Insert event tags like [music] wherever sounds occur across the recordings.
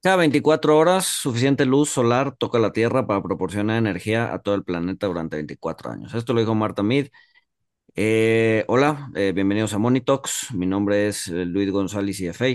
Cada 24 horas, suficiente luz solar toca la Tierra para proporcionar energía a todo el planeta durante 24 años. Esto lo dijo Marta Mead. Eh, hola, eh, bienvenidos a Monitox. Mi nombre es eh, Luis González, CFA.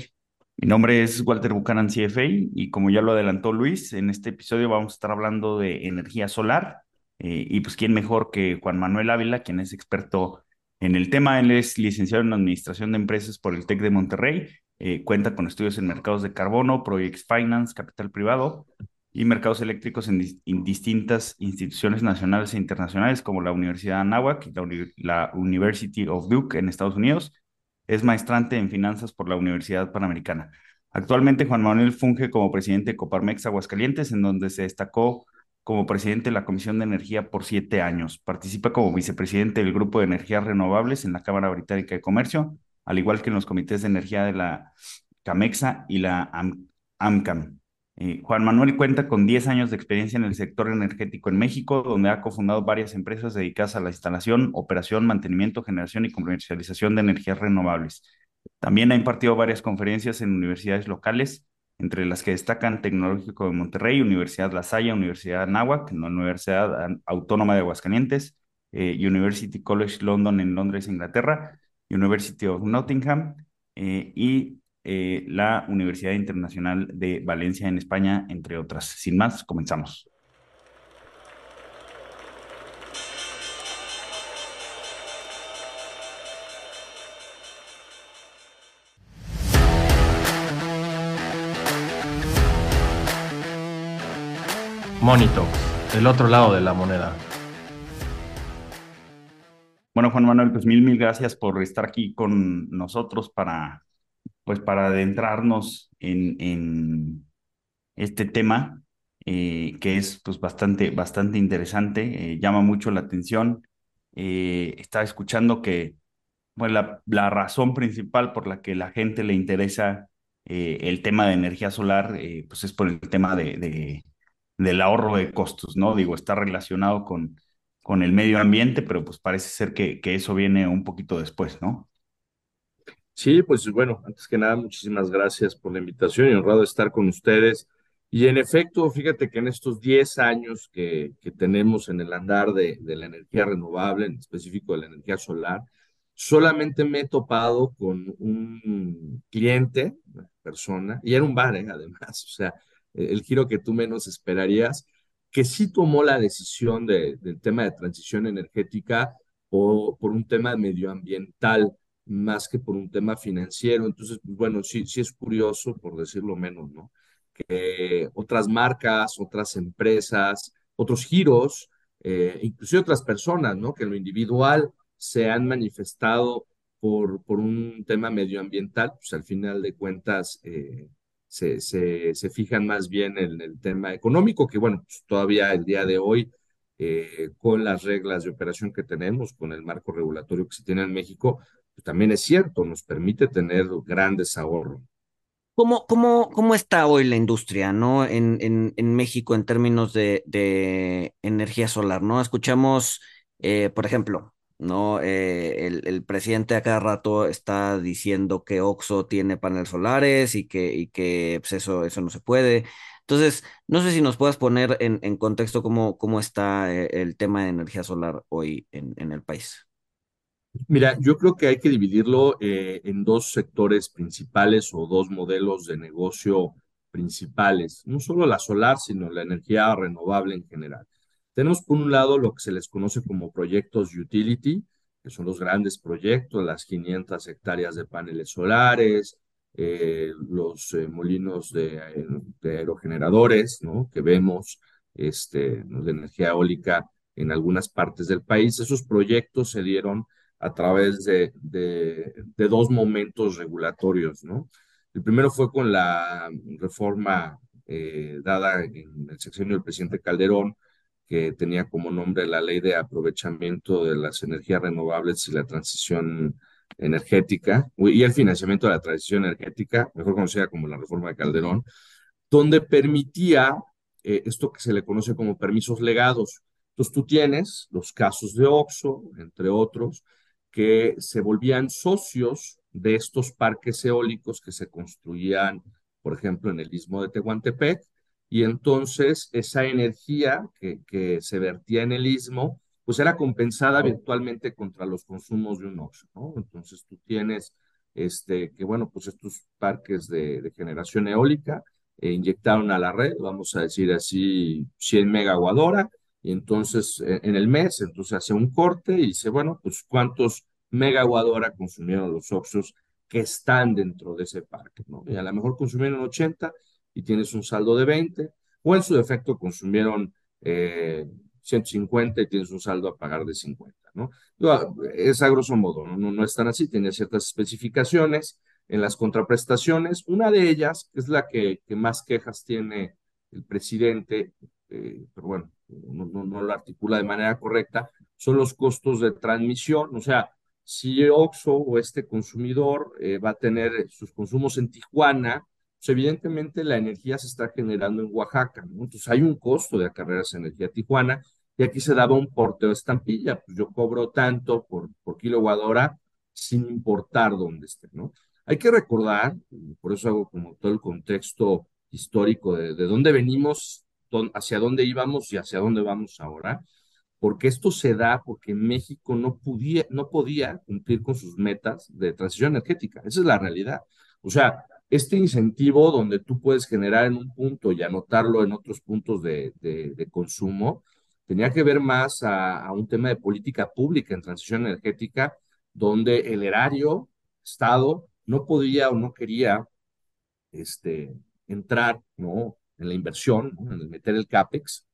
Mi nombre es Walter Buchanan, CFA, y como ya lo adelantó Luis, en este episodio vamos a estar hablando de energía solar. y pues, ¿quién mejor que Juan Manuel Ávila, quien es experto en el tema? Él es licenciado en Administración de Empresas por el TEC de Monterrey eh, cuenta con estudios en mercados de carbono, Projects Finance, capital privado y mercados eléctricos en, distintas instituciones nacionales e internacionales como la Universidad de Anáhuac y la, University of Duke en Estados Unidos. Es maestrante en finanzas por la Universidad Panamericana. Actualmente Juan Manuel funge como presidente de Coparmex Aguascalientes, en donde se destacó como presidente de la Comisión de Energía por siete años. Participa como vicepresidente del Grupo de Energías Renovables en la Cámara Británica de Comercio al igual que en los comités de energía de la CAMEXA y la AMCAM. Eh, Juan Manuel cuenta con 10 años de experiencia en el sector energético en México, donde ha cofundado varias empresas dedicadas a la instalación, operación, mantenimiento, generación y comercialización de energías renovables. También ha impartido varias conferencias en universidades locales, entre las que destacan Tecnológico de Monterrey, Universidad La Salle, Universidad Anáhuac, Universidad Autónoma de Aguascalientes, eh, University College London en Londres, Inglaterra, University of Nottingham eh, y eh, la Universidad Internacional de Valencia en España, entre otras. Sin más, comenzamos. Monito, el otro lado de la moneda. Bueno, Juan Manuel, pues mil, mil gracias por estar aquí con nosotros para, pues para adentrarnos en, en este tema eh, que es pues bastante, bastante interesante, eh, llama mucho la atención. Eh, estaba escuchando que bueno, la, la, razón principal por la que la gente le interesa el tema de energía solar, pues es por el tema de, de, del ahorro de costos, ¿no? Digo, está relacionado con con el medio ambiente, pero pues parece ser que, que eso viene un poquito después, ¿no? Sí, pues bueno, antes que nada, muchísimas gracias por la invitación y honrado estar con ustedes. Y en efecto, fíjate que en estos 10 años que, que tenemos en el andar de, de, la energía renovable, en específico de la energía solar, solamente me he topado con un cliente, una persona, y era un bar, ¿eh? además, [laughs] o sea, el giro que tú menos esperarías, que sí tomó la decisión de, del tema de transición energética por, por un tema medioambiental más que por un tema financiero. Entonces, pues, bueno, sí, sí es curioso, por decirlo menos, ¿no? Que otras marcas, otras empresas, otros giros, eh, inclusive otras personas, ¿no? Que en lo individual se han manifestado por, por un tema medioambiental, pues al final de cuentas eh, se, se, fijan más bien en el tema económico, que bueno, pues todavía el día de hoy, eh, con las reglas de operación que tenemos, con el marco regulatorio que se tiene en México, pues también es cierto, nos permite tener grandes ahorros. ¿Cómo, cómo, cómo está hoy la industria, ¿no? En, en, en México en términos de, de energía solar, ¿no? Escuchamos, eh, por ejemplo, ¿no? Eh, el, presidente a cada rato está diciendo que Oxo tiene paneles solares y que, y que pues eso, eso no se puede. Entonces, no sé si nos puedas poner en, en contexto cómo, cómo está eh, el tema de energía solar hoy en, en, el país. Mira, yo creo que hay que dividirlo eh, en dos sectores principales o dos modelos de negocio principales, no solo la solar, sino la energía renovable en general. Tenemos por un lado lo que se les conoce como proyectos utility, que son los grandes proyectos, las 500 hectáreas de paneles solares, eh, los eh, molinos de, de, aerogeneradores, ¿no? Que vemos, este, de energía eólica en algunas partes del país. Esos proyectos se dieron a través de, dos momentos regulatorios, ¿no? El primero fue con la reforma eh, dada en el sexenio del presidente Calderón, que tenía como nombre la Ley de Aprovechamiento de las Energías Renovables y la Transición Energética, y el financiamiento de la transición energética, mejor conocida como la reforma de Calderón, donde permitía eh, esto que se le conoce como permisos legados. Entonces tú tienes los casos de OXO, entre otros, que se volvían socios de estos parques eólicos que se construían por ejemplo, en el istmo de Tehuantepec, y entonces esa energía que, que se vertía en el istmo, pues era compensada virtualmente contra los consumos de un OXXO, ¿no? Entonces tú tienes, este, que bueno, pues estos parques de, de generación eólica eh, inyectaron a la red, vamos a decir así, 100 megawatt y entonces en el mes, entonces hace un corte y dice, bueno, pues cuántos megawatt consumieron los OXXOs que están dentro de ese parque, ¿no? Y a lo mejor consumieron 80 y tienes un saldo de 20, o en su defecto consumieron eh, 150 y tienes un saldo a pagar de 50, ¿no? Es a grosso modo, ¿no? No, es tan así, tiene ciertas especificaciones en las contraprestaciones. Una de ellas, es la que, que más quejas tiene el presidente, eh, pero bueno, no, no, no, lo articula de manera correcta, son los costos de transmisión. O sea, si OXO o este consumidor eh, va a tener sus consumos en Tijuana, pues evidentemente la energía se está generando en Oaxaca, ¿no? Entonces hay un costo de acarrear esa energía Tijuana y aquí se daba un porteo de estampilla, pues yo cobro tanto por, por kilowatt hora sin importar dónde esté, ¿no? Hay que recordar, por eso hago como todo el contexto histórico de, de dónde venimos, hacia dónde íbamos y hacia dónde vamos ahora, porque esto se da porque México no, podía, no podía cumplir con sus metas de transición energética. Esa es la realidad. O sea, este incentivo donde tú puedes generar en un punto y anotarlo en otros puntos de, consumo, tenía que ver más a, un tema de política pública en transición energética, donde el erario, Estado, no podía o no quería este, entrar en la inversión, en meter el CAPEX,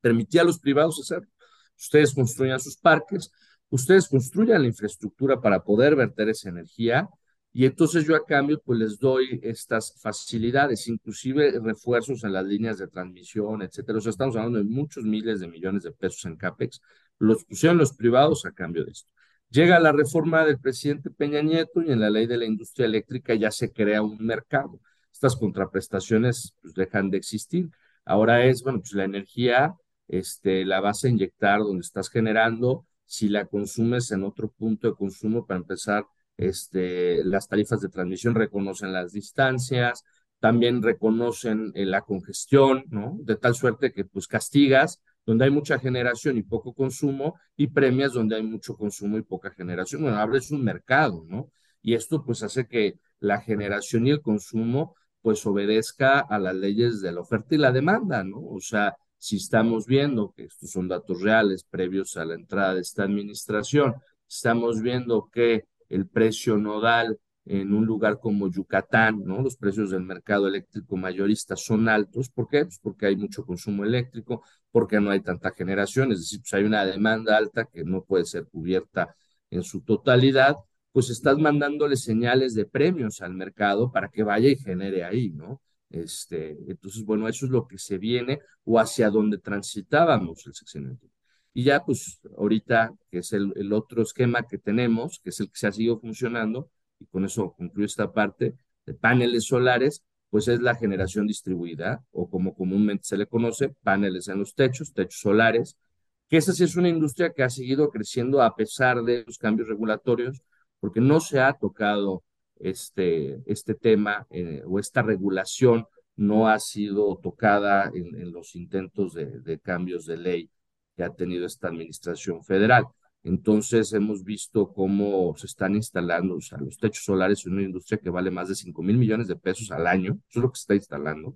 permitía a los privados hacerlo. Ustedes construyan sus parques, ustedes construyan la infraestructura para poder verter esa energía y entonces yo a cambio pues les doy estas facilidades, inclusive refuerzos en las líneas de transmisión, etcétera. O sea, estamos hablando de muchos miles de millones de pesos en CAPEX. Los pusieron los privados a cambio de esto. Llega la reforma del presidente Peña Nieto y en la ley de la industria eléctrica ya se crea un mercado. Estas contraprestaciones pues, dejan de existir. Ahora es, bueno, pues la energía este, la vas a inyectar donde estás generando. Si la consumes en otro punto de consumo, para empezar, este, las tarifas de transmisión reconocen las distancias, también reconocen eh, la congestión, ¿no? De tal suerte que pues castigas donde hay mucha generación y poco consumo y premias donde hay mucho consumo y poca generación. Bueno, abres un mercado, ¿no? Y esto pues hace que la generación y el consumo pues obedezca a las leyes de la oferta y la demanda, ¿no? O sea, si estamos viendo que estos son datos reales previos a la entrada de esta administración, estamos viendo que el precio nodal en un lugar como Yucatán, ¿no? Los precios del mercado eléctrico mayorista son altos. ¿Por qué? Pues porque hay mucho consumo eléctrico, porque no hay tanta generación, es decir, pues hay una demanda alta que no puede ser cubierta en su totalidad, pues estás mandándole señales de premios al mercado para que vaya y genere ahí, ¿no? Este, entonces, bueno, eso es lo que se viene o hacia donde transitábamos el sexenio y ya, pues, ahorita, que es el, otro esquema que tenemos, que es el que se ha seguido funcionando, y con eso concluyo esta parte, de paneles solares, pues es la generación distribuida, o como comúnmente se le conoce, paneles en los techos, techos solares, que esa sí es una industria que ha seguido creciendo a pesar de los cambios regulatorios, porque no se ha tocado este, este tema eh, o esta regulación no ha sido tocada en, los intentos de cambios de ley que ha tenido esta administración federal. Entonces hemos visto cómo se están instalando, o sea, los techos solares en una industria que vale más de 5 mil millones de pesos al año, eso es lo que se está instalando,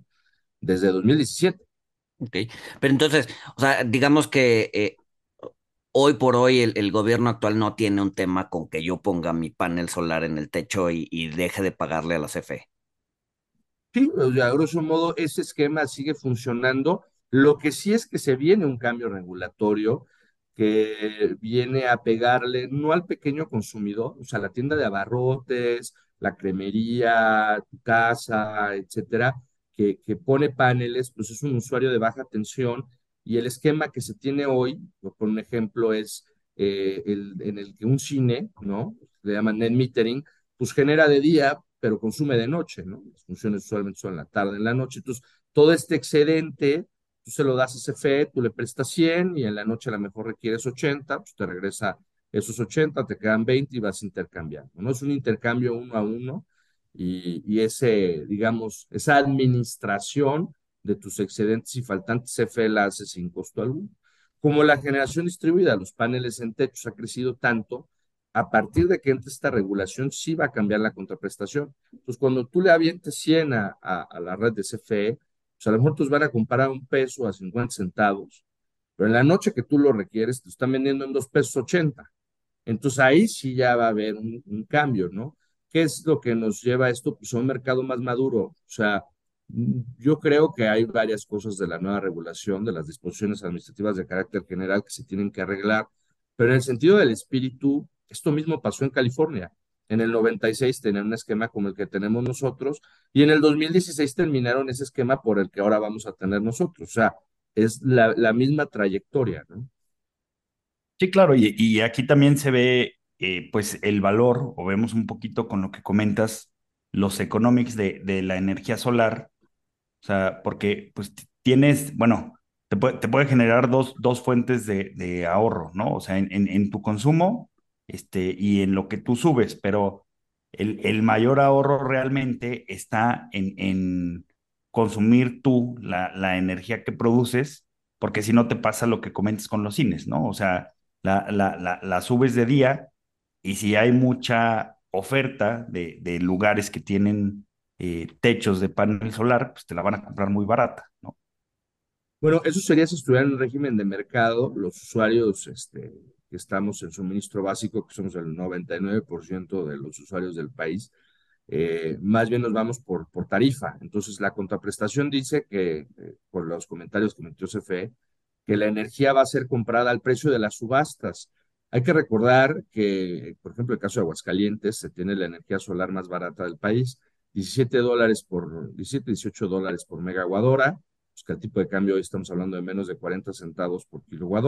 desde 2017. Ok, pero entonces, o sea, digamos que eh, hoy por hoy el, el, gobierno actual no tiene un tema con que yo ponga mi panel solar en el techo y, y deje de pagarle a la CFE. Sí, a grosso modo ese esquema sigue funcionando lo que sí es que se viene un cambio regulatorio que viene a pegarle no al pequeño consumidor, o sea, la tienda de abarrotes, la cremería, tu casa, etcétera, que, que pone paneles, pues es un usuario de baja tensión y el esquema que se tiene hoy, por un ejemplo, es eh, el, en el que un cine, ¿no? Le llaman net metering, pues genera de día, pero consume de noche, ¿no? Las funciones usualmente son en la tarde, en la noche. Entonces, todo este excedente tú se lo das a CFE, tú le prestas 100 y en la noche a lo mejor requieres 80, pues te regresa esos 80, te quedan 20 y vas intercambiando, ¿no? Es un intercambio uno a uno y, y ese, digamos, esa administración de tus excedentes y faltantes CFE la hace sin costo alguno. Como la generación distribuida, los paneles en techos ha crecido tanto, a partir de que entre esta regulación sí va a cambiar la contraprestación. Entonces, cuando tú le avientes 100 a, a, a la red de CFE, pues a lo mejor tus van a comprar un peso a 50 centavos, pero en la noche que tú lo requieres, te están vendiendo en dos pesos 80. Entonces ahí sí ya va a haber un, un cambio, ¿no? ¿Qué es lo que nos lleva a esto? Pues a un mercado más maduro. O sea, yo creo que hay varias cosas de la nueva regulación, de las disposiciones administrativas de carácter general que se tienen que arreglar, pero en el sentido del espíritu, esto mismo pasó en California. En el 96 tenían un esquema como el que tenemos nosotros y en el 2016 terminaron ese esquema por el que ahora vamos a tener nosotros. O sea, es la, misma trayectoria, ¿no? Sí, claro, y, aquí también se ve eh, pues el valor, o vemos un poquito con lo que comentas, los economics de, la energía solar, o sea, porque pues tienes, bueno, te puede, generar dos, dos fuentes de, ahorro, ¿no? O sea, en tu consumo este, y en lo que tú subes, pero el, el mayor ahorro realmente está en, en consumir tú la, la energía que produces, porque si no te pasa lo que comentas con los cines, ¿no? O sea, la, la, la, subes de día y si hay mucha oferta de, de lugares que tienen eh, techos de panel solar, pues te la van a comprar muy barata, ¿no? Bueno, eso sería si estuviera en régimen de mercado, los usuarios este, que estamos en suministro básico, que somos el 99% de los usuarios del país, eh, más bien nos vamos por, tarifa. Entonces, la contraprestación dice que, eh, por los comentarios que metió CFE, que la energía va a ser comprada al precio de las subastas. Hay que recordar que, por ejemplo, el caso de Aguascalientes, se tiene la energía solar más barata del país, 17 dólares por, 17, 18 dólares por megawatt hora, pues que el tipo de cambio hoy estamos hablando de menos de 40 centavos por kilowatt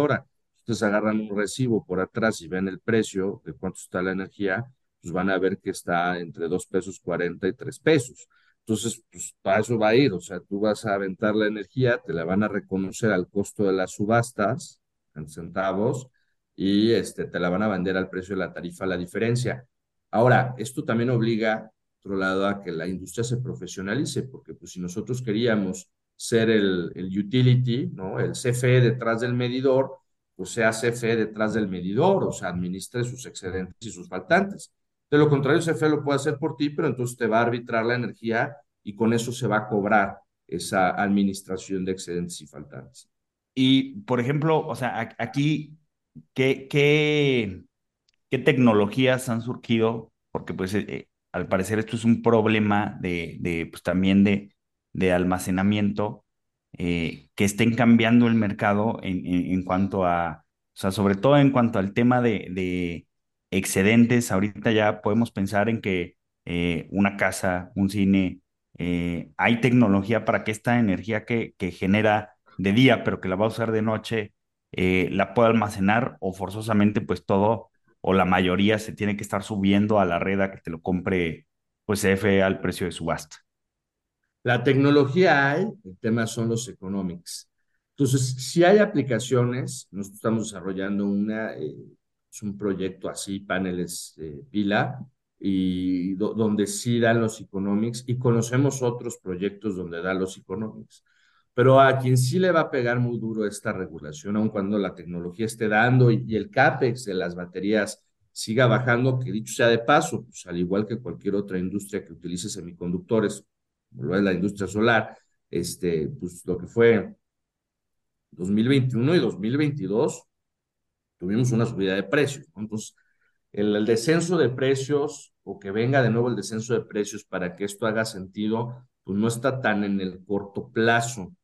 Ustedes agarran un recibo por atrás y ven el precio de cuánto está la energía, pues van a ver que está entre 2 pesos 40 y 3 pesos. Entonces, pues para eso va a ir, o sea, tú vas a aventar la energía, te la van a reconocer al costo de las subastas, en centavos, y este, te la van a vender al precio de la tarifa, la diferencia. Ahora, esto también obliga, otro lado, a que la industria se profesionalice, porque pues si nosotros queríamos ser el, el utility, ¿no? El CFE detrás del medidor, pues sea CFE detrás del medidor, o sea, administre sus excedentes y sus faltantes. De lo contrario, CFE lo puede hacer por ti, pero entonces te va a arbitrar la energía y con eso se va a cobrar esa administración de excedentes y faltantes. Y, por ejemplo, o sea, aquí, ¿qué, qué, qué tecnologías han surgido? Porque, pues, eh, al parecer esto es un problema de, de pues, también de, de almacenamiento eh, que estén cambiando el mercado en, en, cuanto a, o sea, sobre todo en cuanto al tema de, de excedentes. Ahorita ya podemos pensar en que eh, una casa, un cine, eh, hay tecnología para que esta energía que, que genera de día, pero que la va a usar de noche, la pueda almacenar o forzosamente pues todo o la mayoría se tiene que estar subiendo a la red a que te lo compre pues F al precio de subasta. La tecnología hay, el tema son los economics. Entonces, si hay aplicaciones, nosotros estamos desarrollando eh, un proyecto así, paneles eh, pila, y do, donde sí dan los economics, y conocemos otros proyectos donde dan los economics. Pero a quien sí le va a pegar muy duro esta regulación, aun cuando la tecnología esté dando y, y el CAPEX de las baterías siga bajando, que dicho sea de paso, pues al igual que cualquier otra industria que utilice semiconductores, lo es la industria solar, este, pues lo que fue 2021 y 2022, tuvimos una subida de precios. Entonces, el, descenso de precios o que venga de nuevo el descenso de precios para que esto haga sentido, pues no está tan en el corto plazo.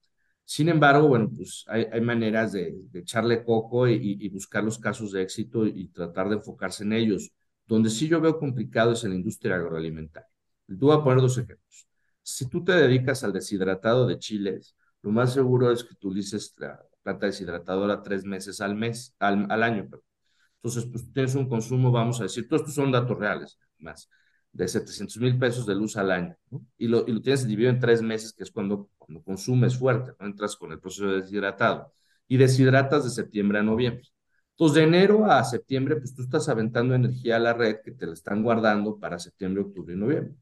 Sin embargo, bueno, pues hay, maneras de, echarle coco y, buscar los casos de éxito y, tratar de enfocarse en ellos. Donde sí yo veo complicado es en la industria agroalimentaria. Te voy a poner dos ejemplos si tú te dedicas al deshidratado de chiles, lo más seguro es que utilices la planta deshidratadora tres meses al mes, al, al año. Entonces, pues tienes un consumo, vamos a decir, todos estos son datos reales, más, de 700 mil pesos de luz al año, ¿no? y, lo, y lo tienes dividido en tres meses, que es cuando, cuando consumes fuerte, ¿no? entras con el proceso de deshidratado, y deshidratas de septiembre a noviembre. Entonces, de enero a septiembre, pues tú estás aventando energía a la red que te la están guardando para septiembre, octubre y noviembre.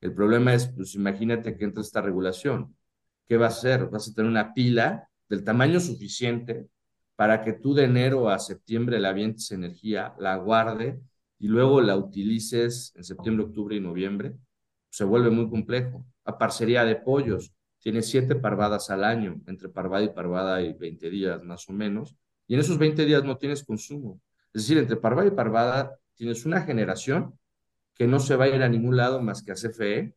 El problema es, pues imagínate que entra esta regulación. ¿Qué va a hacer? Vas a tener una pila del tamaño suficiente para que tú de enero a septiembre la avientes energía, la guarde y luego la utilices en septiembre, octubre y noviembre. Se vuelve muy complejo. A parcería de pollos, tienes siete parvadas al año, entre parvada y parvada hay 20 días más o menos, y en esos 20 días no tienes consumo. Es decir, entre parvada y parvada tienes una generación que no se va a ir a ningún lado más que a CFE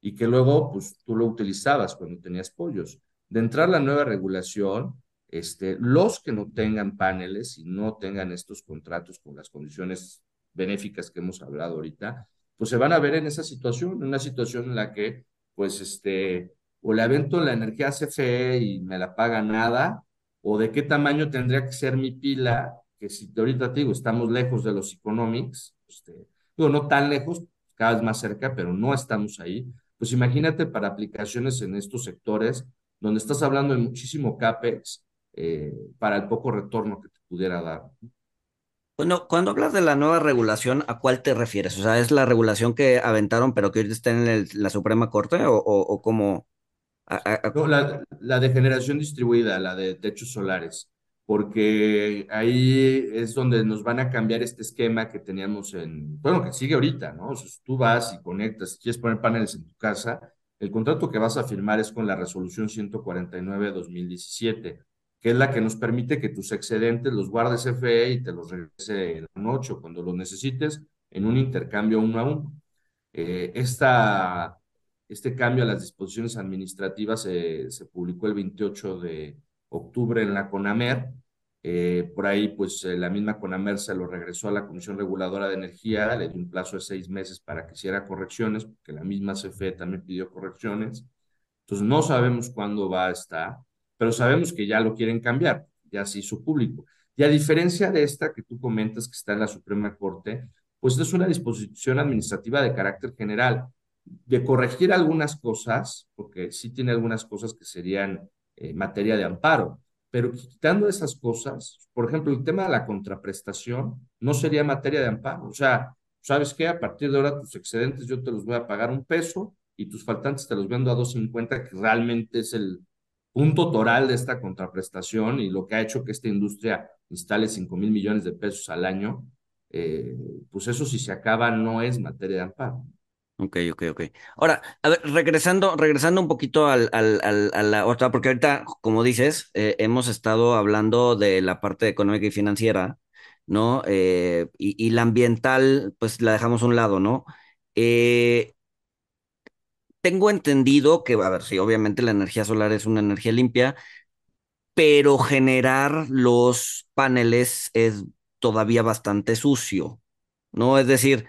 y que luego pues tú lo utilizabas cuando tenías pollos. De entrar la nueva regulación, este, los que no tengan paneles y no tengan estos contratos con las condiciones benéficas que hemos hablado ahorita, pues se van a ver en esa situación, en una situación en la que, pues, este, o le avento la energía a CFE y me la paga nada, o de qué tamaño tendría que ser mi pila, que si ahorita te digo, estamos lejos de los economics, este, no tan lejos, cada vez más cerca, pero no estamos ahí. Pues imagínate para aplicaciones en estos sectores donde estás hablando de muchísimo CAPEX eh, para el poco retorno que te pudiera dar. Bueno, cuando hablas de la nueva regulación, ¿a cuál te refieres? O sea, ¿es la regulación que aventaron pero que ahorita está en la Suprema Corte o, o, cómo? la, la de generación distribuida, la de techos solares porque ahí es donde nos van a cambiar este esquema que teníamos en, bueno, que sigue ahorita, ¿no? O tú vas y conectas, si quieres poner paneles en tu casa, el contrato que vas a firmar es con la resolución 149-2017, que es la que nos permite que tus excedentes los guardes FE y te los regrese en la noche o cuando los necesites en un intercambio uno a uno. Eh, esta, este cambio a las disposiciones administrativas se publicó el 28 de octubre en la CONAMER. Eh, por ahí, pues eh, la misma CONAMER se lo regresó a la Comisión Reguladora de Energía, le dio un plazo de seis meses para que hiciera correcciones, porque la misma CFE también pidió correcciones. Entonces, no sabemos cuándo va a estar, pero sabemos que ya lo quieren cambiar, ya se hizo público. Y a diferencia de esta que tú comentas que está en la Suprema Corte, pues es una disposición administrativa de carácter general, de corregir algunas cosas, porque sí tiene algunas cosas que serían eh, materia de amparo. Pero quitando esas cosas, por ejemplo, el tema de la contraprestación no sería materia de amparo. O sea, ¿sabes qué? A partir de ahora tus excedentes yo te los voy a pagar un peso y tus faltantes te los vendo a 2.50, que realmente es el punto toral de esta contraprestación y lo que ha hecho que esta industria instale 5 mil millones de pesos al año, eh, pues eso si se acaba no es materia de amparo. Ok, ok, ok. Ahora, a ver, regresando, regresando un poquito al, al, al, a la otra, porque ahorita, como dices, eh, hemos estado hablando de la parte económica y financiera, ¿no? Eh, y, y, la ambiental, pues la dejamos a un lado, ¿no? Eh, tengo entendido que, a ver, sí, obviamente la energía solar es una energía limpia, pero generar los paneles es todavía bastante sucio, ¿no? Es decir,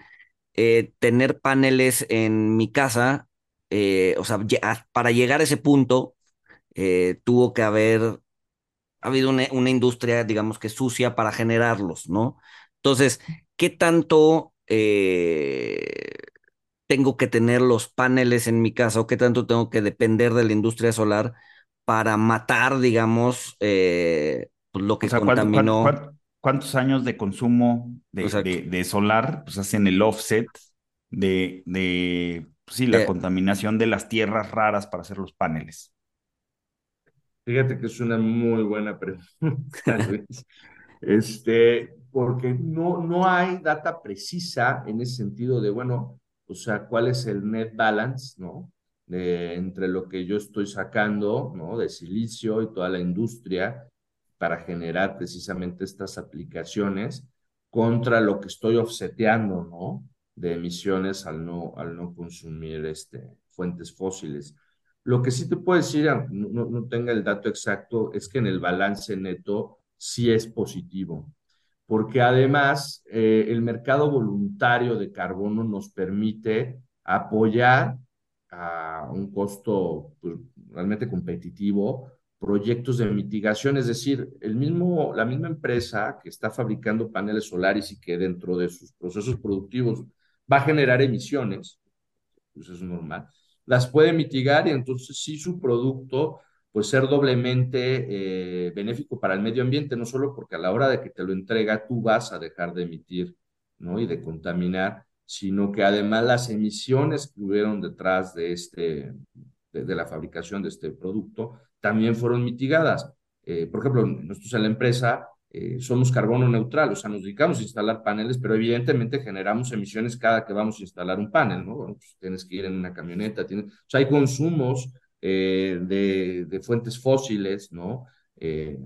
eh, tener paneles en mi casa, eh, o sea, para llegar a ese punto, eh, tuvo que haber habido una, una, industria, digamos que sucia para generarlos, ¿no? Entonces, ¿qué tanto tengo que tener los paneles en mi casa o qué tanto tengo que depender de la industria solar para matar, digamos, pues, lo que contaminó? Cuántos años de consumo de, de, solar pues hacen el offset de, de pues, sí, la eh, contaminación de las tierras raras para hacer los paneles? Fíjate que es una muy buena pregunta, [laughs] este, porque no, no hay data precisa en ese sentido de, bueno, o sea, cuál es el net balance, ¿no? De, entre lo que yo estoy sacando, ¿no? De silicio y toda la industria para generar precisamente estas aplicaciones contra lo que estoy offseteando, ¿no? De emisiones al no, al no consumir este, fuentes fósiles. Lo que sí te puedo decir, no, no tenga el dato exacto, es que en el balance neto sí es positivo, porque además eh, el mercado voluntario de carbono nos permite apoyar a un costo pues, realmente competitivo proyectos de mitigación, es decir, el mismo, la misma empresa que está fabricando paneles solares y que dentro de sus procesos productivos va a generar emisiones, pues es normal, las puede mitigar y entonces sí su producto pues ser doblemente eh, benéfico para el medio ambiente, no solo porque a la hora de que te lo entrega tú vas a dejar de emitir, ¿no? Y de contaminar, sino que además las emisiones que hubieron detrás de, este, de, la fabricación de este producto también fueron mitigadas. Eh, por ejemplo, nosotros en la empresa eh, somos carbono neutral, o sea, nos dedicamos a instalar paneles, pero evidentemente generamos emisiones cada que vamos a instalar un panel, ¿no? Bueno, pues tienes que ir en una camioneta, tienes, o sea, hay consumos eh, de, de, fuentes fósiles, ¿no?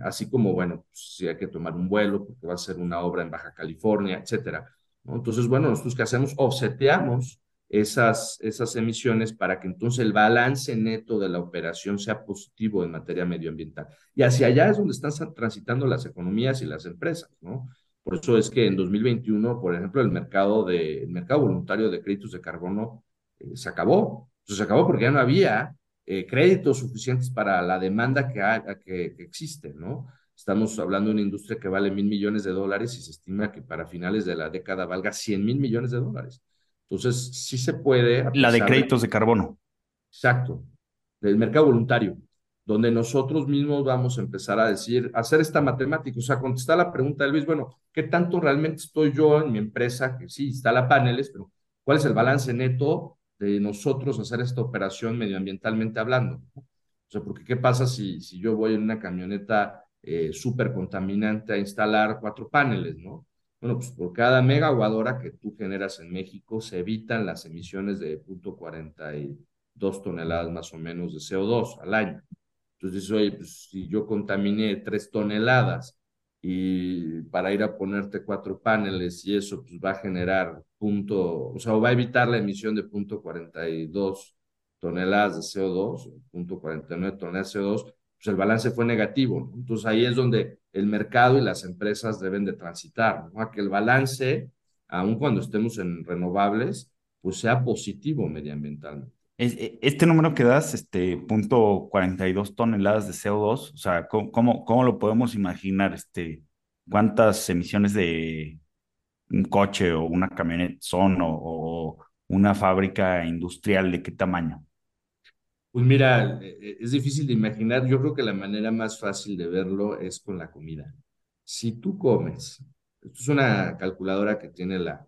así como, bueno, pues, si hay que tomar un vuelo porque va a ser una obra en Baja California, etcétera. Entonces, bueno, nosotros qué hacemos, offseteamos esas, esas emisiones para que entonces el balance neto de la operación sea positivo en materia medioambiental. Y hacia allá es donde están transitando las economías y las empresas, ¿no? Por eso es que en 2021, por ejemplo, el mercado, de, el mercado voluntario de créditos de carbono eh, se acabó. se acabó porque ya no había eh, créditos suficientes para la demanda que, que, que existe, ¿no? Estamos hablando de una industria que vale mil millones de dólares y se estima que para finales de la década valga 100 mil millones de dólares. Entonces, sí se puede. La de créditos de, carbono. Exacto, del mercado voluntario, donde nosotros mismos vamos a empezar a decir, hacer esta matemática, o sea, contestar la pregunta de Luis, bueno, ¿qué tanto realmente estoy yo en mi empresa que sí instala paneles, pero cuál es el balance neto de nosotros hacer esta operación medioambientalmente hablando? O sea, porque ¿qué pasa si, si yo voy en una camioneta eh, súper contaminante a instalar cuatro paneles, ¿no? Bueno, pues por cada megawatt que tú generas en México se evitan las emisiones de .42 toneladas más o menos de CO2 al año. Entonces, oye, pues si yo contaminé tres toneladas y para ir a ponerte cuatro paneles y eso pues va a generar punto, o sea, va a evitar la emisión de .42 toneladas de CO2, .49 toneladas de CO2, pues el balance fue negativo. Entonces ahí es donde el mercado y las empresas deben de transitar, ¿no? a que el balance, aun cuando estemos en renovables, pues sea positivo medioambientalmente. E, este número que das, este punto 42 toneladas de CO2, o sea, ¿cómo, cómo, lo podemos imaginar? Este, ¿Cuántas emisiones de un coche o una camioneta son o, o una fábrica industrial de qué tamaño? Pues mira, e, e, es difícil de imaginar. Yo creo que la manera más fácil de verlo es con la comida. Si tú comes, esto es una calculadora que tiene la,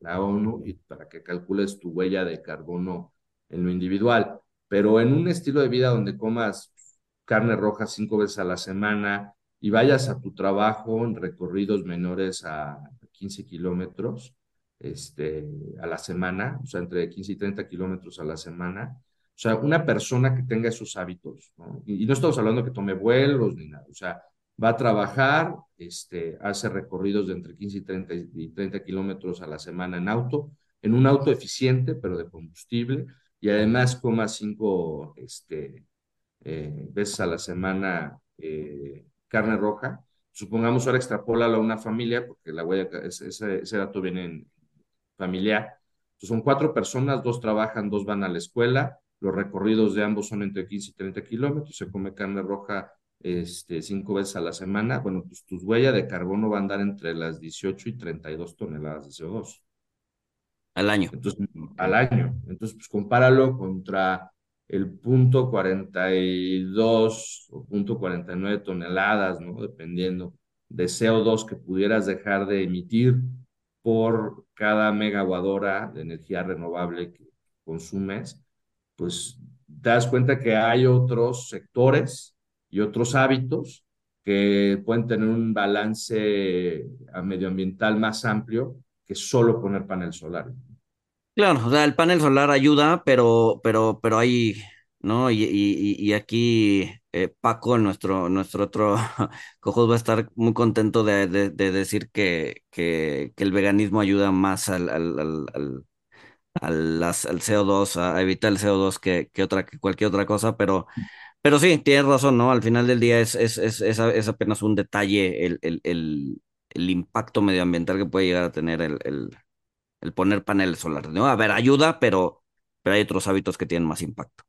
la, ONU y para que calcules tu huella de carbono en lo individual, pero en un estilo de vida donde comas carne roja cinco veces a la semana y vayas a tu trabajo en recorridos menores a 15 kilómetros este, a la semana, o sea, entre 15 y 30 kilómetros a la semana, o sea, una persona que tenga esos hábitos, ¿no? Y, no estamos hablando que tome vuelos ni nada, o sea, va a trabajar, este, hace recorridos de entre 15 y 30, y 30 kilómetros a la semana en auto, en un auto eficiente, pero de combustible, y además coma cinco este, eh, veces a la semana eh, carne roja. Supongamos ahora extrapólalo a una familia, porque la huella, ese, ese dato viene en familiar. Entonces son cuatro personas, dos trabajan, dos van a la escuela, los recorridos de ambos son entre 15 y 30 kilómetros, se come carne roja este, cinco veces a la semana, bueno, pues tu huella de carbono va a andar entre las 18 y 32 toneladas de CO2. Al año. Entonces, al año. Entonces, pues compáralo contra el punto 42 o punto 49 toneladas, ¿no? Dependiendo de CO2 que pudieras dejar de emitir por cada megawatt de energía renovable que consumes pues te das cuenta que hay otros sectores y otros hábitos que pueden tener un balance medioambiental más amplio que solo poner panel solar. Claro, o sea, el panel solar ayuda, pero, pero, pero hay, ¿no? Y, y, aquí eh, Paco, nuestro, nuestro otro [laughs] cojos, va a estar muy contento de, de, decir que, que, que, el veganismo ayuda más al, al CO2, a evitar el CO2 que, que, otra, que cualquier otra cosa, pero, pero sí, tienes razón, ¿no? Al final del día es, es, es, es, apenas un detalle el, el, el, el, impacto medioambiental que puede llegar a tener el, poner paneles solares. A ver, ayuda, pero, pero hay otros hábitos que tienen más impacto.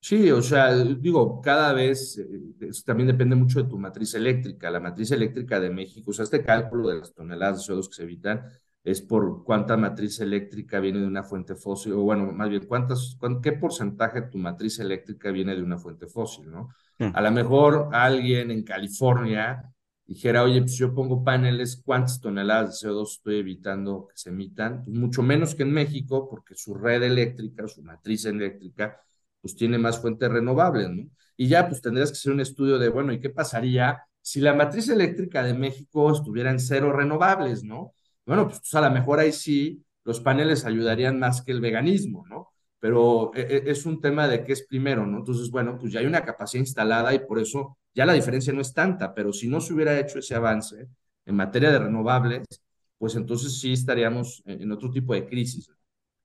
Sí, o sea, digo, cada vez eh, también depende mucho de tu matriz eléctrica. La matriz eléctrica de México, o sea, este cálculo de las toneladas de CO2 que se evitan, es por cuánta matriz eléctrica viene de una fuente fósil, o bueno, más bien, cuántas, qué porcentaje de tu matriz eléctrica viene de una fuente fósil, ¿no? A lo mejor alguien en California dijera, oye, pues yo pongo paneles, ¿cuántas toneladas de CO2 estoy evitando que se emitan? Pues mucho menos que en México, porque su red eléctrica, su matriz eléctrica, pues tiene más fuentes renovables, ¿no? Y ya, pues tendrías que hacer un estudio de, bueno, ¿y qué pasaría si la matriz eléctrica de México estuviera en cero renovables, ¿no? Bueno, pues, pues a lo mejor ahí sí los paneles ayudarían más que el veganismo, ¿no? Pero e, e, es un tema de qué es primero, ¿no? Entonces, bueno, pues ya hay una capacidad instalada y por eso ya la diferencia no es tanta, pero si no se hubiera hecho ese avance en materia de renovables, pues entonces sí estaríamos en otro tipo de crisis.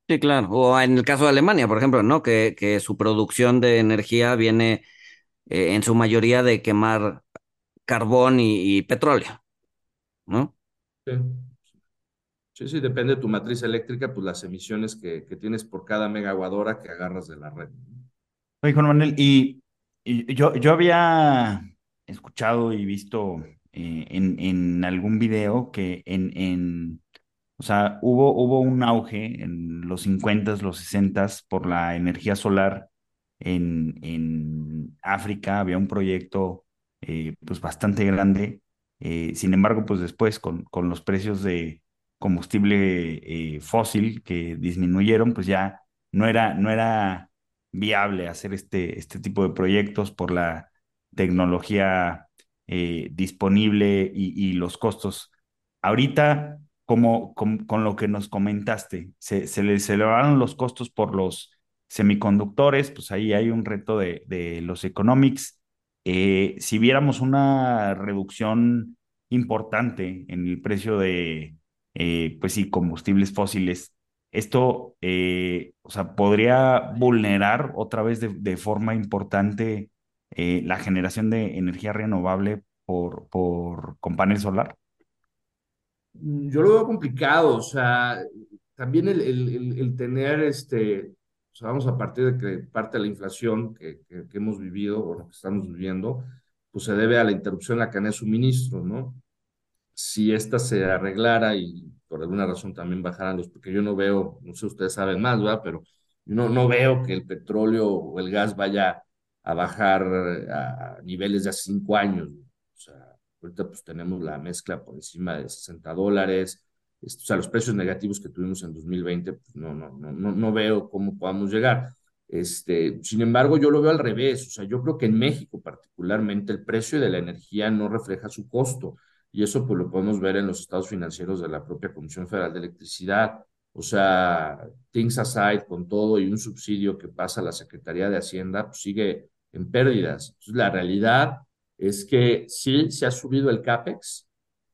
Sí, claro. O en el caso de Alemania, por ejemplo, ¿no? Que, que su producción de energía viene eh, en su mayoría de quemar carbón y, petróleo, ¿no? Sí. Sí. sí, depende de tu matriz eléctrica, pues las emisiones que, que tienes por cada megawatt que agarras de la red. Oye, Juan Manuel, y, yo, yo había escuchado y visto eh, en, en algún video que en, en, o sea, hubo, hubo un auge en los 50s, los 60s por la energía solar en, en África, había un proyecto eh, pues bastante grande. Eh, sin embargo, pues después con, con los precios de combustible eh, fósil que disminuyeron, pues ya no era, no era viable hacer este, este tipo de proyectos por la tecnología disponible y, los costos. Ahorita, como con, con, lo que nos comentaste, se, se les elevaron los costos por los semiconductores, pues ahí hay un reto de, de los economics eh, si viéramos una reducción importante en el precio de, eh, pues sí, combustibles fósiles, esto, eh, o sea, podría vulnerar otra vez de, forma importante la generación de energía renovable por, por con panel solar. Yo lo veo complicado, o sea, también el, el, tener este, sea, vamos a partir de que parte de la inflación que, que, hemos vivido o lo que estamos viviendo, pues se debe a la interrupción de la cadena de suministro, ¿no? Si esta se arreglara y por alguna razón también bajaran los, porque yo no veo, no sé, ustedes saben más, ¿verdad? Pero no, no veo que el petróleo o el gas vaya a bajar a niveles de hace cinco años. O sea, ahorita pues tenemos la mezcla por encima de 60 dólares, o sea, los precios negativos que tuvimos en 2020, pues no, no, no, no veo cómo podamos llegar. Este, sin embargo, yo lo veo al revés. O sea, yo creo que en México particularmente el precio de la energía no refleja su costo. Y eso pues lo podemos ver en los estados financieros de la propia Comisión Federal de Electricidad. O sea, things aside, con todo y un subsidio que pasa a la Secretaría de Hacienda, pues sigue en pérdidas. Entonces, la realidad es que sí se ha subido el CAPEX,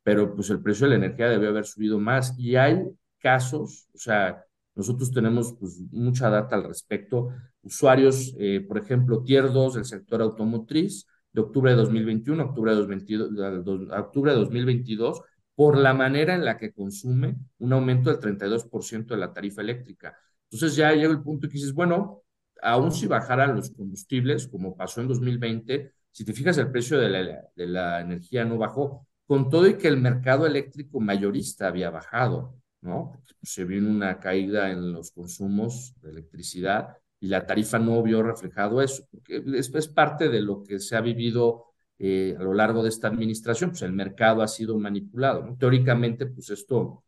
pero pues el precio de la energía debe haber subido más. Y hay casos, o sea, nosotros tenemos pues, mucha data al respecto. Usuarios, eh, por ejemplo, Tier 2 del sector automotriz, de octubre de 2021 octubre de, 2022, octubre de 2022, por la manera en la que consume un aumento del 32% de la tarifa eléctrica. Entonces ya llega el punto que dices, bueno, aún si bajaran los combustibles, como pasó en 2020, si te fijas el precio de la, de la energía no bajó, con todo y que el mercado eléctrico mayorista había bajado, ¿no? Se vio una caída en los consumos de electricidad y la tarifa no vio reflejado eso, es, es parte de lo que se ha vivido eh, a lo largo de esta administración, pues el mercado ha sido manipulado, ¿no? Teóricamente, pues esto,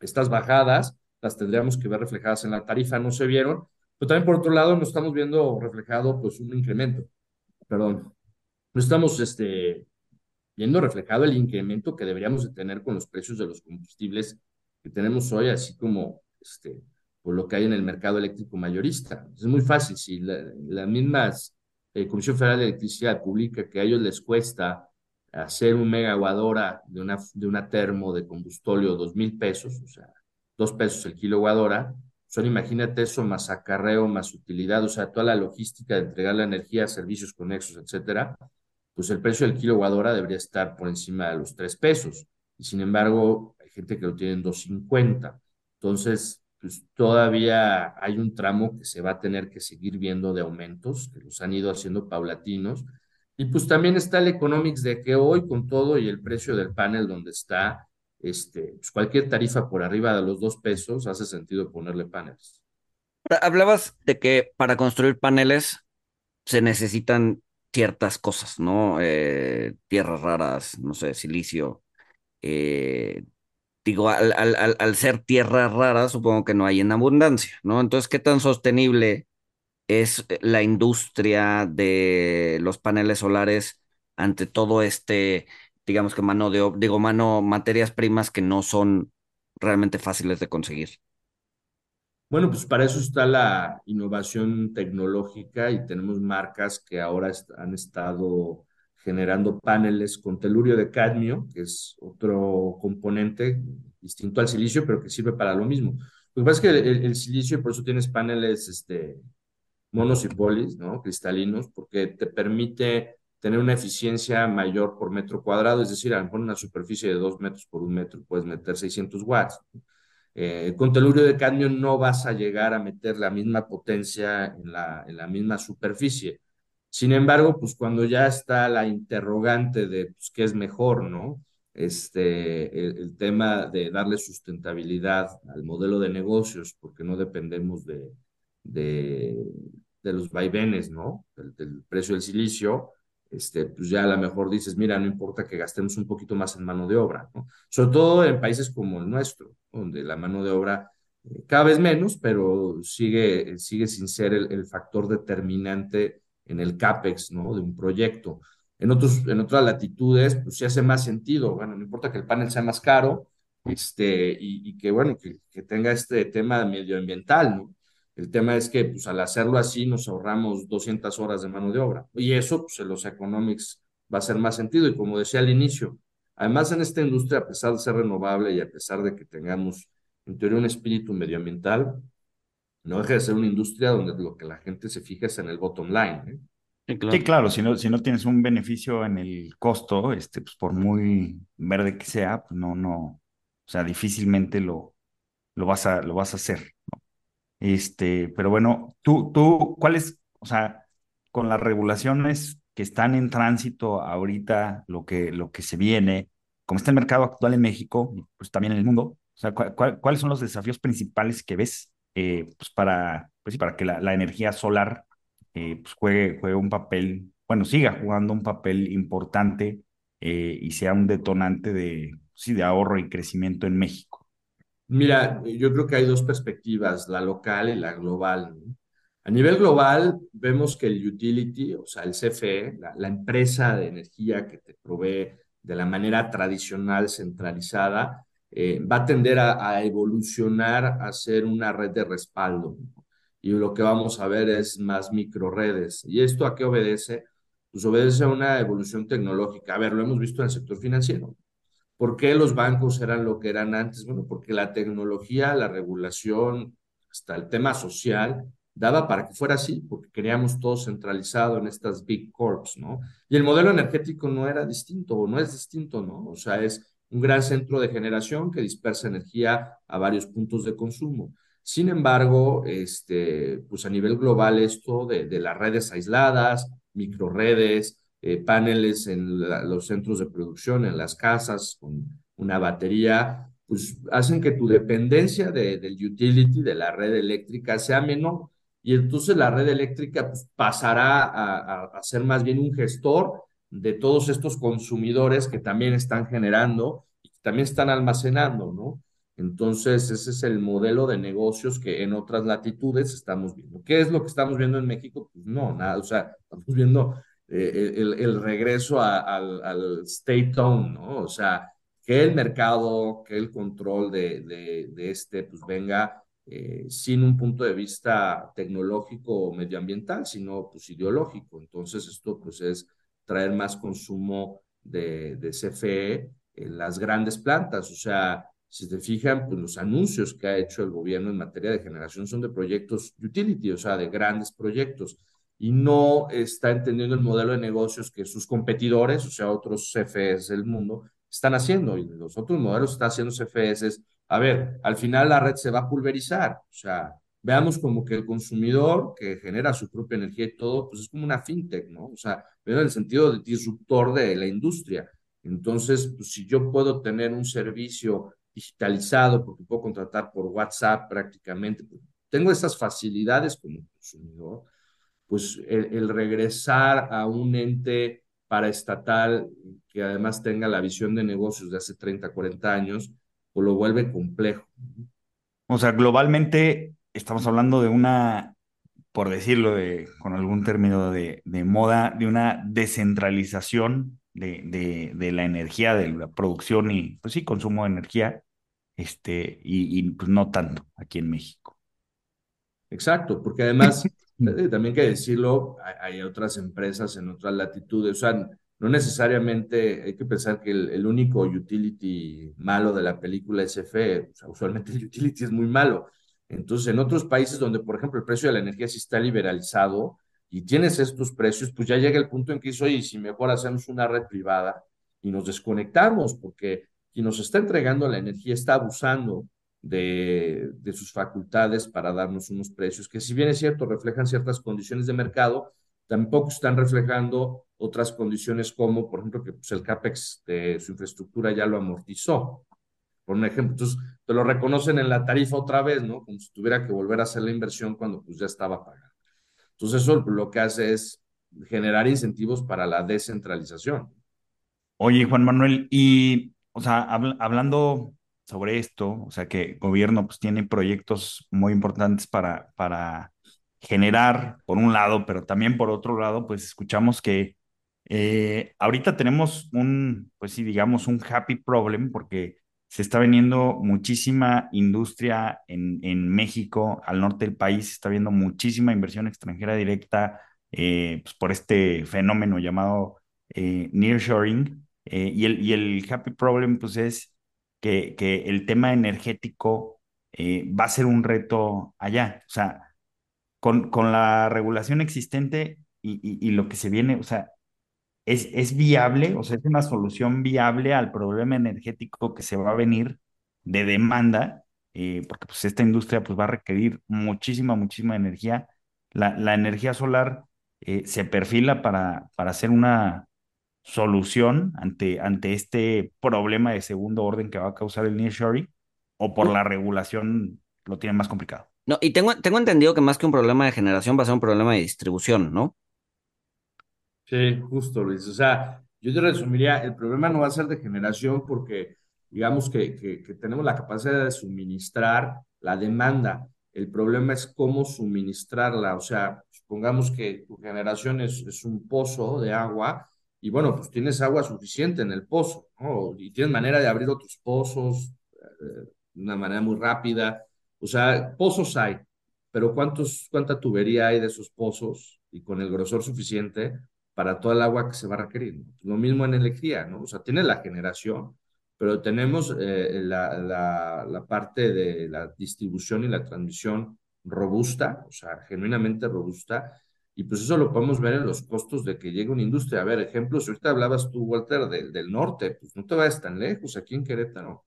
estas bajadas las tendríamos que ver reflejadas en la tarifa, no se vieron, pero también por otro lado no estamos viendo reflejado pues un incremento, perdón, no estamos este, viendo reflejado el incremento que deberíamos de tener con los precios de los combustibles que tenemos hoy, así como este, por lo que hay en el mercado eléctrico mayorista. Es muy fácil, si la, la misma eh, Comisión Federal de Electricidad publica que a ellos les cuesta hacer un megawatt de una, de una termo de combustóleo dos mil pesos, o sea, dos pesos el kilowatt hora, son, imagínate eso, más acarreo, más utilidad, o sea, toda la logística de entregar la energía, servicios conexos, etcétera, pues el precio del kilowatt hora debería estar por encima de los 3 pesos. Y sin embargo, hay gente que lo tiene en 2.50. Entonces, pues todavía hay un tramo que se va a tener que seguir viendo de aumentos, que los han ido haciendo paulatinos. Y pues también está el economics de que hoy con todo y el precio del panel donde está, este, pues cualquier tarifa por arriba de los 2 pesos hace sentido ponerle paneles. Hablabas de que para construir paneles se necesitan ciertas cosas, ¿no? Eh, tierras raras, no sé, silicio. eh, digo, al, al, al, al ser tierras raras, supongo que no hay en abundancia, ¿no? Entonces, ¿qué tan sostenible es la industria de los paneles solares ante todo este, digamos que mano de, digo, mano, materias primas que no son realmente fáciles de conseguir? Bueno, pues para eso está la innovación tecnológica y tenemos marcas que ahora han estado generando paneles con telurio de cadmio, que es otro componente distinto al silicio, pero que sirve para lo mismo. Lo que pasa es que el, silicio, por eso tienes paneles este, monos y polis, ¿no? Cristalinos, porque te permite tener una eficiencia mayor por metro cuadrado, es decir, a lo mejor una superficie de dos metros por un metro puedes meter 600 watts. Eh, con telurio de cadmio no vas a llegar a meter la misma potencia en la misma superficie. Sin embargo, pues cuando ya está la interrogante de pues, qué es mejor, ¿no? Este, el, tema de darle sustentabilidad al modelo de negocios, porque no dependemos de, de, los vaivenes, ¿no? Del, precio del silicio, este, pues ya a lo mejor dices, mira, no importa que gastemos un poquito más en mano de obra, ¿no? Sobre todo en países como el nuestro, donde la mano de obra eh, cada vez menos, pero sigue, sigue sin ser el factor determinante en el CAPEX, ¿no? De un proyecto. En, otros, en otras latitudes, pues sí hace más sentido. Bueno, no importa que el panel sea más caro, este, y, y que, bueno, que, que tenga este tema medioambiental, ¿no? El tema es que, pues, al hacerlo así, nos ahorramos 200 horas de mano de obra. Y eso, pues, en los economics va a hacer más sentido. Y como decía al inicio, además en esta industria, a pesar de ser renovable y a pesar de que tengamos, en teoría, un espíritu medioambiental, no deja de ser una industria donde lo que la gente se fija es en el bottom line. ¿eh? Sí, Sí, claro. claro, si no, si no tienes un beneficio en el costo, este, pues por muy verde que sea, pues no, no, o sea, difícilmente lo, lo vas a, lo vas a hacer. Este, pero bueno, tú, tú, ¿cuál es, o sea, con las regulaciones que están en tránsito ahorita, lo que, lo que se viene, cómo está el mercado actual en México, pues también en el mundo, o sea, ¿cuál- cuál- ¿cuáles son los desafíos principales que ves eh, pues para, pues para que la, la energía solar eh, pues juegue, juegue un papel, bueno, siga jugando un papel importante eh, y sea un detonante de, sí, de ahorro y crecimiento en México? Mira, yo creo que hay dos perspectivas, la local y la global. A nivel global, vemos que el utility, o sea, el CFE, la, la empresa de energía que te provee de la manera tradicional, centralizada, eh, va a tender a, evolucionar a ser una red de respaldo. Y lo que vamos a ver es más microredes. ¿Y esto a qué obedece? Pues obedece a una evolución tecnológica. A ver, lo hemos visto en el sector financiero. ¿Por qué los bancos eran lo que eran antes? Bueno, porque la tecnología, la regulación, hasta el tema social, daba para que fuera así, porque queríamos todo centralizado en estas big corps, ¿no? Y el modelo energético no era distinto, o no es distinto, ¿no? O sea, es un gran centro de generación que dispersa energía a varios puntos de consumo. Sin embargo, este, pues a nivel global esto de, de las redes aisladas, microredes, eh, paneles en los centros de producción, en las casas, con una batería, pues hacen que tu dependencia de, del utility, de la red eléctrica, sea menor. Y entonces la red eléctrica pues, pasará a, a, a ser más bien un gestor de todos estos consumidores que también están generando y también están almacenando, ¿no? Entonces, ese es el modelo de negocios que en otras latitudes estamos viendo. ¿Qué es lo que estamos viendo en México? Pues no, nada, o sea, estamos viendo eh, el, regreso al, al state-owned, ¿no? O sea, que el mercado, que el control de este, pues venga eh, sin un punto de vista tecnológico o medioambiental, sino pues ideológico. Entonces, esto pues es traer más consumo de, CFE en las grandes plantas, o sea, si te fijan, pues los anuncios que ha hecho el gobierno en materia de generación son de proyectos utility, o sea, de grandes proyectos y no está entendiendo el modelo de negocios que sus competidores, o sea, otros CFEs del mundo, están haciendo. Y los otros modelos están haciendo CFEs es, a ver, al final la red se va a pulverizar. O sea, veamos como que el consumidor que genera su propia energía y todo, pues es como una fintech, ¿no? O sea, pero en el sentido de disruptor de la industria. Entonces, pues, si yo puedo tener un servicio digitalizado, porque puedo contratar por WhatsApp prácticamente, pues, tengo esas facilidades como consumidor, pues el, regresar a un ente paraestatal que además tenga la visión de negocios de hace 30, 40 años, pues lo vuelve complejo. O sea, globalmente estamos hablando de una, por decirlo de, con algún término de, de moda, de una descentralización de, de, de, la energía, de la producción y, pues sí, consumo de energía, este, y, y pues no tanto aquí en México. Exacto, porque además [laughs] Eh, también que decirlo, hay, otras empresas en otras latitudes, o sea, no necesariamente hay que pensar que el, único utility malo de la película es EFE, o sea, usualmente el utility es muy malo. Entonces, en otros países donde, por ejemplo, el precio de la energía sí está liberalizado y tienes estos precios, pues ya llega el punto en que dices, oye, si mejor hacemos una red privada y nos desconectamos, porque quien nos está entregando la energía está abusando de, sus facultades para darnos unos precios que si bien es cierto reflejan ciertas condiciones de mercado, tampoco están reflejando otras condiciones como, por ejemplo, que pues, el CAPEX de su infraestructura ya lo amortizó. Por un ejemplo, entonces te lo reconocen en la tarifa otra vez, ¿no? Como si tuviera que volver a hacer la inversión cuando pues ya estaba pagado. Entonces eso lo que hace es generar incentivos para la descentralización. Oye, Juan Manuel, y, o sea, hablando sobre esto, o sea que el gobierno pues tiene proyectos muy importantes para, para generar, por un lado, pero también por otro lado, pues escuchamos que eh, ahorita tenemos un, pues sí, digamos, un happy problem porque se está veniendo muchísima industria en, en México, al norte del país, se está viendo muchísima inversión extranjera directa eh, pues por este fenómeno llamado eh, nearshoring. Eh, y, el, y el happy problem, pues es que, que el tema energético va a ser un reto allá. O sea, con, con la regulación existente y, y, lo que se viene, o sea, es, es viable, o sea, es una solución viable al problema energético que se va a venir de demanda, eh, porque pues esta industria pues va a requerir muchísima, muchísima energía. La, la energía solar eh, se perfila para, para hacer una, solución ante, ante este problema de segundo orden que va a causar el nearshoring o por la regulación lo tienen más complicado? No, y tengo, tengo entendido que más que un problema de generación va a ser un problema de distribución, ¿no? Sí, justo, Luis. O sea, yo te resumiría, el problema no va a ser de generación porque digamos que, que, tenemos la capacidad de suministrar la demanda. El problema es cómo suministrarla. O sea, supongamos que tu generación es, es un pozo de agua y bueno, pues tienes agua suficiente en el pozo, ¿no? Y tienes manera de abrir otros pozos eh, de una manera muy rápida. O sea, pozos hay, pero ¿cuántos, ¿cuánta tubería hay de esos pozos y con el grosor suficiente para toda el agua que se va a requerir? Lo mismo en energía, ¿no? O sea, tienes la generación, pero tenemos eh, la, la, la parte de la distribución y la transmisión robusta, o sea, genuinamente robusta, y pues eso lo podemos ver en los costos de que llegue una industria. A ver, ejemplos, ahorita hablabas tú, Walter, del, del norte, pues no te vayas tan lejos, aquí en Querétaro.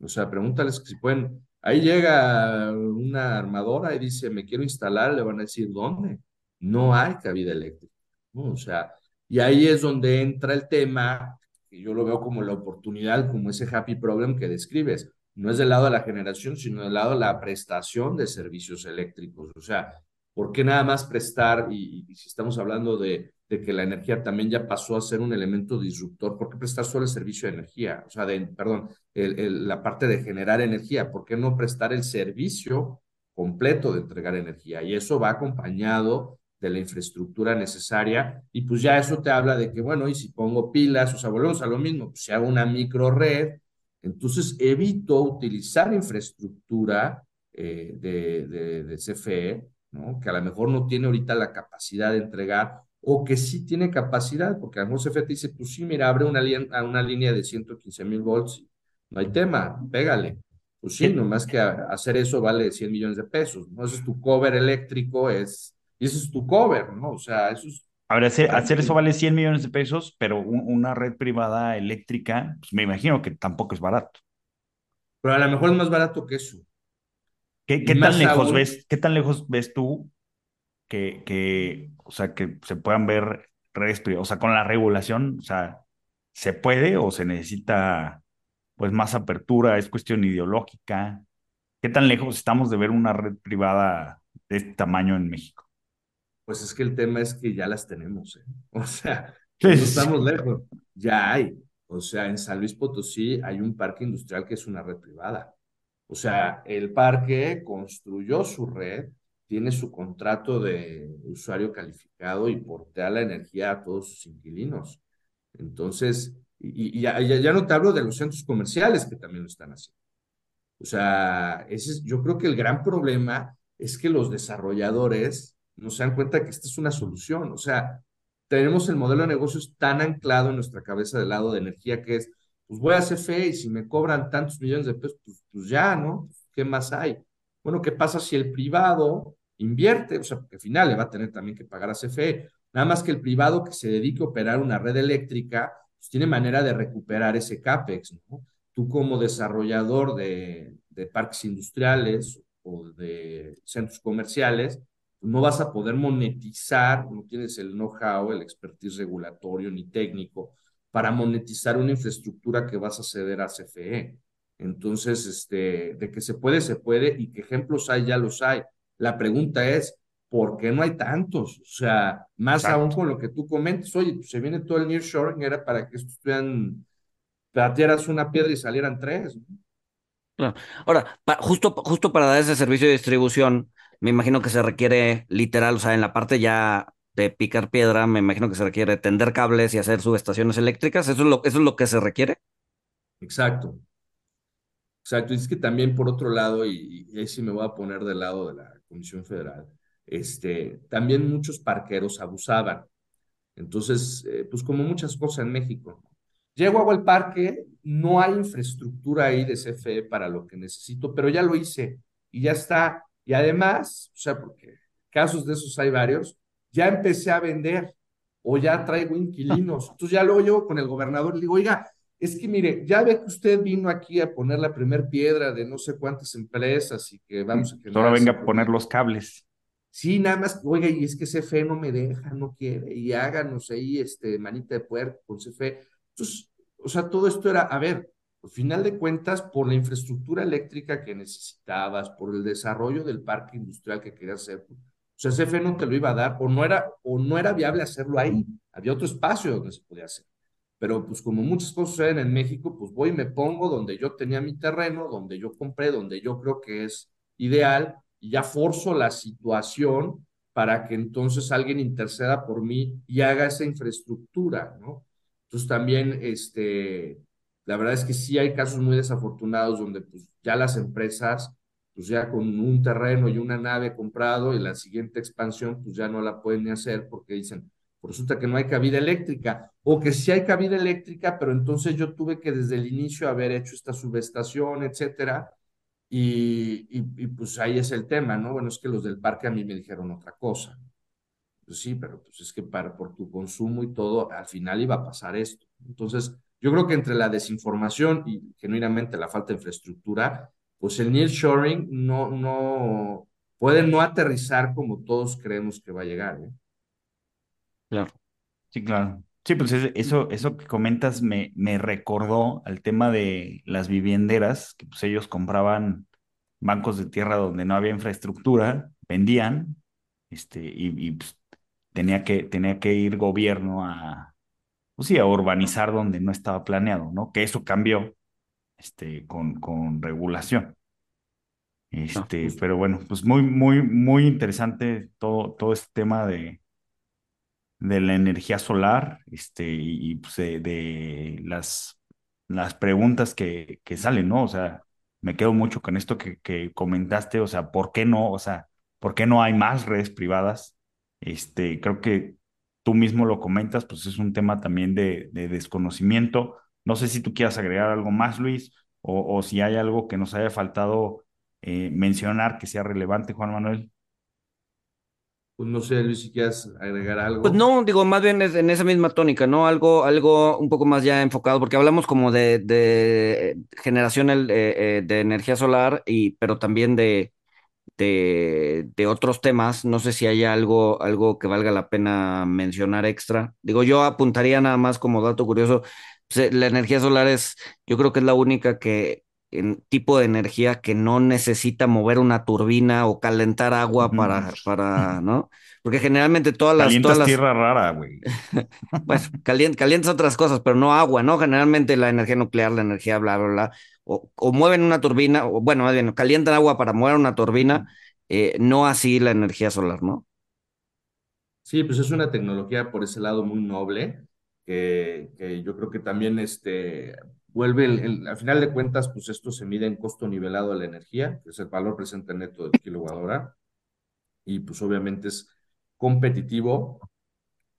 O sea, pregúntales si pueden. Ahí llega una armadora y dice, me quiero instalar, le van a decir, ¿dónde? No hay cabida eléctrica. O sea, y ahí es donde entra el tema, que yo lo veo como la oportunidad, como ese happy problem que describes. No es del lado de la generación, sino del lado de la prestación de servicios eléctricos. O sea, ¿Por qué nada más prestar? Y, si estamos hablando de, de, que la energía también ya pasó a ser un elemento disruptor, ¿por qué prestar solo el servicio de energía? O sea, de, perdón, el, la parte de generar energía, ¿por qué no prestar el servicio completo de entregar energía? Y eso va acompañado de la infraestructura necesaria y pues ya eso te habla de que, bueno, y si pongo pilas, o sea, volvemos a lo mismo, pues si hago una micro red, entonces evito utilizar infraestructura eh, de, de, de CFE ¿no? Que a lo mejor no tiene ahorita la capacidad de entregar o que sí tiene capacidad, porque a lo mejor CFE dice, pues sí, mira, abre una, una línea de 115 mil volts, no hay tema, pégale. Pues sí, nomás que hacer eso vale 100 millones de pesos, ¿no? Ese es tu cover eléctrico, es, y eso es tu cover, ¿no? O sea, eso es... A ver, hacer, hacer eso vale 100 millones de pesos, pero una red privada eléctrica, pues me imagino que tampoco es barato. Pero a lo mejor es más barato que eso. ¿Qué, tan lejos ves, qué tan lejos ves tú que, que, o sea, que se puedan ver redes privadas? O sea, con la regulación, o sea, ¿se puede o se necesita pues más apertura? ¿Es cuestión ideológica? ¿Qué tan lejos estamos de ver una red privada de este tamaño en México? Pues es que el tema es que ya las tenemos, ¿eh? [laughs] O sea, no estamos lejos, ya hay. O sea, en San Luis Potosí hay un parque industrial que es una red privada. O sea, el parque construyó su red, tiene su contrato de usuario calificado y portea la energía a todos sus inquilinos. Entonces, y, ya, ya, no te hablo de los centros comerciales que también lo están haciendo. O sea, ese es, yo creo que el gran problema es que los desarrolladores no se dan cuenta que esta es una solución. O sea, tenemos el modelo de negocios tan anclado en nuestra cabeza del lado de energía que es, pues voy a CFE y si me cobran tantos millones de pesos, pues, pues ya, ¿no? ¿Qué más hay? Bueno, ¿qué pasa si el privado invierte? O sea, porque al final le va a tener también que pagar a CFE. Nada más que el privado que se dedique a operar una red eléctrica, pues tiene manera de recuperar ese CAPEX, ¿no? Tú como desarrollador de, de parques industriales o de centros comerciales, no vas a poder monetizar, no tienes el know-how, el expertise regulatorio ni técnico para monetizar una infraestructura que vas a ceder a CFE. Entonces, este, de que se puede, se puede, y que ejemplos hay, ya los hay. La pregunta es, ¿por qué no hay tantos? O sea, más aún con lo que tú comentas, oye, pues se viene todo el nearshoring, era para que estuvieran, patearas una piedra y salieran tres. Ahora, justo, justo para dar ese servicio de distribución, me imagino que se requiere literal, o sea, en la parte ya de picar piedra, me imagino que se requiere tender cables y hacer subestaciones eléctricas. ¿Eso es lo, eso es lo que se requiere? Exacto. Exacto. Y es que también, por otro lado, y, ahí sí me voy a poner del lado de la Comisión Federal, este, también muchos parqueros abusaban. Entonces, eh, pues como muchas cosas en México. Llego al parque, no hay infraestructura ahí de CFE para lo que necesito, pero ya lo hice y ya está. Y además, o sea, porque casos de esos hay varios, ya empecé a vender o ya traigo inquilinos. [laughs] Entonces ya luego llego con el gobernador y le digo, oiga, es que mire, ya ve que usted vino aquí a poner la primer piedra de no sé cuántas empresas y que vamos a que Ahora venga a poner los cables. Sí, nada más, oiga, y es que CFE no me deja, no quiere, y háganos ahí, este, manita de puerco con CFE. Entonces, o sea, todo esto era, a ver, al final de cuentas, por la infraestructura eléctrica que necesitabas, por el desarrollo del parque industrial que querías hacer, o sea, no te lo iba a dar o no era, o no era viable hacerlo ahí. Había otro espacio donde se podía hacer. Pero pues como muchas cosas suceden en México, pues voy y me pongo donde yo tenía mi terreno, donde yo compré, donde yo creo que es ideal y ya forzo la situación para que entonces alguien interceda por mí y haga esa infraestructura, ¿no? Entonces también, este, la verdad es que sí hay casos muy desafortunados donde pues ya las empresas pues ya con un terreno y una nave comprado y la siguiente expansión, pues ya no la pueden hacer porque dicen, pues resulta que no hay cabida eléctrica, o que sí hay cabida eléctrica, pero entonces yo tuve que desde el inicio haber hecho esta subestación, etcétera, y, y, pues ahí es el tema, ¿no? Bueno, es que los del parque a mí me dijeron otra cosa. Pues sí, pero pues es que para, por tu consumo y todo, al final iba a pasar esto. Entonces, yo creo que entre la desinformación y genuinamente la falta de infraestructura, pues el nearshoring no, no, puede no aterrizar como todos creemos que va a llegar. ¿eh? Claro. Sí, claro. Sí, pues eso, eso que comentas me, me recordó al tema de las vivienderas, que pues ellos compraban bancos de tierra donde no había infraestructura, vendían, este, y, pues, tenía que, tenía que ir gobierno a, pues sí, a urbanizar donde no estaba planeado, ¿no? Que eso cambió este, con, con regulación. Este, pero bueno, pues muy, muy, muy interesante todo, todo este tema de, de la energía solar, este, y, pues de, las, las preguntas que, que salen, ¿no? O sea, me quedo mucho con esto que, que comentaste, o sea, ¿por qué no? O sea, ¿por qué no hay más redes privadas? Este, creo que tú mismo lo comentas, pues es un tema también de, de desconocimiento. No sé si tú quieras agregar algo más, Luis, o, si hay algo que nos haya faltado eh, mencionar que sea relevante, Juan Manuel. Pues no sé, Luis, si quieres agregar algo. Pues no, digo, más bien es en esa misma tónica, ¿no? Algo, algo un poco más ya enfocado, porque hablamos como de, de generación eh, eh, de energía solar, y, pero también de, de, de, otros temas. No sé si hay algo, algo que valga la pena mencionar extra. Digo, yo apuntaría nada más como dato curioso, pues, la energía solar es, yo creo que es la única que en tipo de energía que no necesita mover una turbina o calentar agua para, para, ¿no? Porque generalmente todas las... Calientas todas las, tierra rara, güey. [laughs] pues calient, calientas otras cosas, pero no agua, ¿no? Generalmente la energía nuclear, la energía bla, bla, bla, o, o mueven una turbina, o bueno, más bien, calientan agua para mover una turbina, eh, no así la energía solar, ¿no? Sí, pues es una tecnología por ese lado muy noble, que, que yo creo que también este, vuelve, el, el, al final de cuentas, pues esto se mide en costo nivelado de la energía, que es el valor presente neto del kilowatt hora, y pues obviamente es competitivo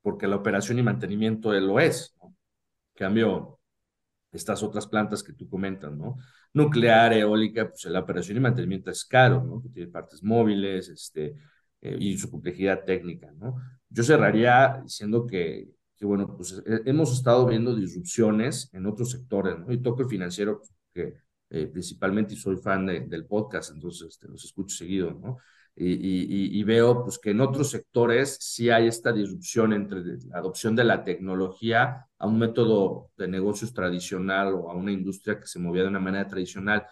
porque la operación y mantenimiento lo es. ¿no? Cambio, estas otras plantas que tú comentas, ¿no? Nuclear, eólica, pues la operación y mantenimiento es caro, ¿no? Tiene partes móviles, este, eh, y su complejidad técnica, ¿no? Yo cerraría diciendo que, que bueno, pues eh, hemos estado viendo disrupciones en otros sectores, ¿no? Y toco el financiero, que eh, principalmente, soy fan de, del podcast, entonces este, los escucho seguido, ¿no? Y, y, y, veo pues, que en otros sectores sí hay esta disrupción entre la adopción de la tecnología a un método de negocios tradicional o a una industria que se movía de una manera tradicional.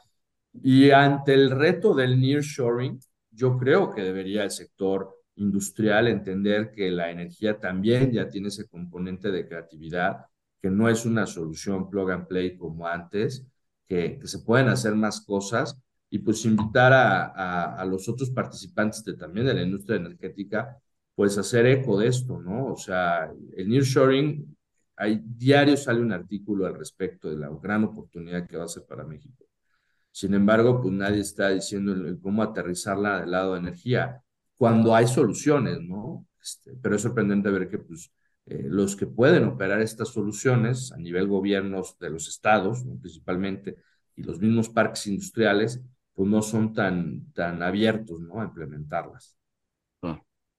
Y ante el reto del nearshoring, yo creo que debería el sector industrial entender que la energía también ya tiene ese componente de creatividad, que no es una solución plug and play como antes, que, que se pueden hacer más cosas y pues invitar a, a, los otros participantes de, también de la industria energética, pues hacer eco de esto, ¿no? O sea, el nearshoring, hay diario sale un artículo al respecto de la gran oportunidad que va a ser para México. Sin embargo, pues nadie está diciendo cómo aterrizarla del lado de energía, cuando hay soluciones, ¿no? Este, pero es sorprendente ver que pues eh, los que pueden operar estas soluciones a nivel gobiernos de los estados, ¿no? principalmente, y los mismos parques industriales, pues no son tan, tan abiertos, ¿no? A implementarlas.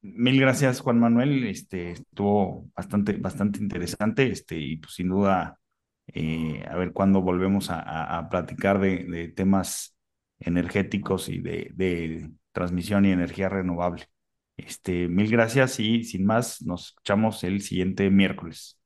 Mil gracias, Juan Manuel. Este, estuvo bastante, bastante interesante, este, y pues sin duda, eh, a ver cuándo volvemos a, a, a platicar de, de, temas energéticos y de, de, transmisión y energía renovable. Este, mil gracias y sin más, nos escuchamos el siguiente miércoles.